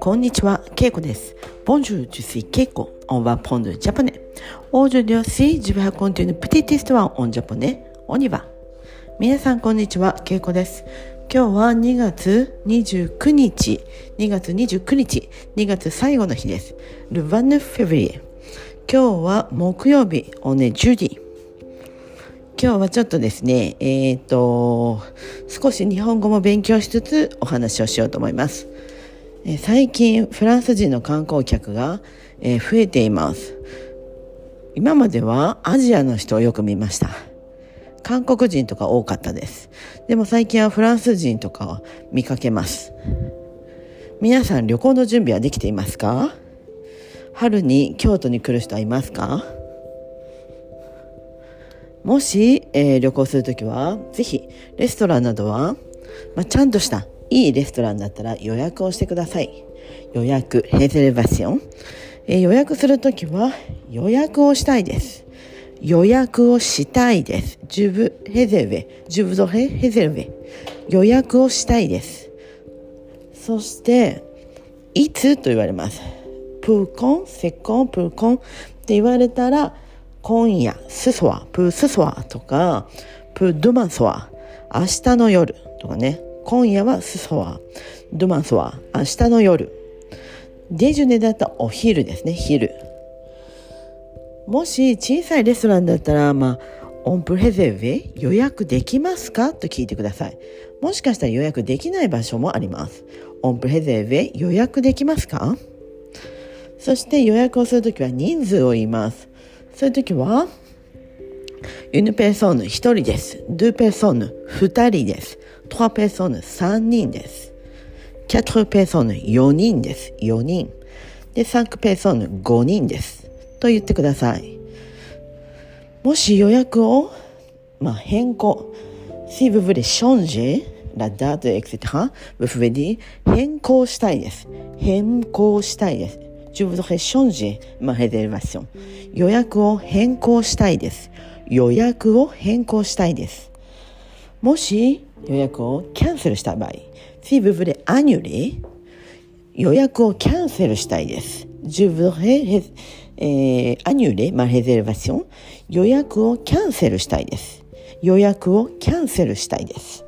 こんにちは、ケイコです。Bonjour, je suis Keiko. On va prendre le japonais. Aujourd'hui si, je vais raconter une petite histoire en japonais. On y va. 皆さん、こんにちは、ケイコです。今日は2月29日、2月29日、2月最後の日です。Le 29 février。今日は木曜日、おね10時。今日はちょっとですね、えっ、ー、と、少し日本語も勉強しつつお話をしようと思います。え最近フランス人の観光客が、え増えています。今まではアジアの人をよく見ました。韓国人とか多かったです。でも最近はフランス人とかを見かけます。皆さん旅行の準備はできていますか？春に京都に来る人はいますか？もし、えー、旅行するときは、ぜひ、レストランなどは、まあ、ちゃんとしたいいレストランだったら予約をしてください。予約、ヘゼレバション。え予約するときは予約をしたいです。予約をしたいです。ジュブヘゼルベ、ジュブドヘヘゼルベ。予約をしたいです。そして、いつ？と言われます。プーコン、セコン、プーコン？って言われたら、今夜、スソワ、プースソワとか、プードマンソワ、明日の夜とかね。今夜はスソワ、ドマンソワ、明日の夜。デジュネだったお昼ですね、昼。もし小さいレストランだったら、まあ、オンプレゼベ予約できますか？と聞いてください。もしかしたら予約できない場所もあります。オンプレゼベ予約できますか？そして予約をするときは人数を言います。そういうときは、ユヌペーソーヌ1人です。ドゥペーソーヌ2人です。3ペーソーヌ3人です。4ペーソーヌ4人です。4人。で、5ペーソーヌ5人です。と言ってください。もし予約を、まあ、変更。Si vous voulez changer la date, etc., vous pouvez dire 変更したいです。変更したいです。チューブドヘッシ。予約を変更したいです。予約を変更したいです。もし予約をキャンセルした場合、シブブレアニュー、予約をキャンセルしたいです。レ。予約をキャンセルしたいです。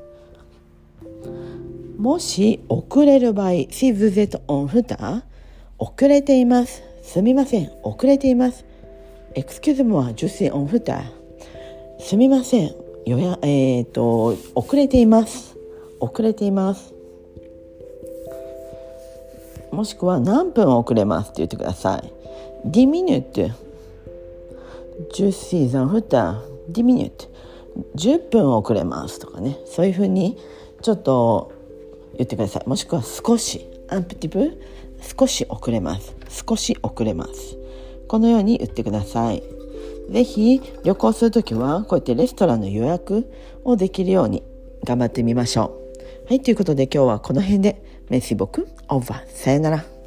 もし遅れる場合、シーズゼトオンフター。遅れています。すみません。遅れています。Excuse-moi, je suis en retard. すみません。予約、えっ、ー、と、遅れています。遅れています。もしくは何分遅れますって言ってください。10 minutes。10 suis en retard。10 minutes。10分遅れますとかね。そういうふうにちょっと言ってください。もしくは少し。アンプティブ少し遅れます。少し遅れます。このように言ってください。ぜひ旅行するときはこうやってレストランの予約をできるように頑張ってみましょう。はい、ということで今日はこの辺でメッシボクオーバー。さよなら。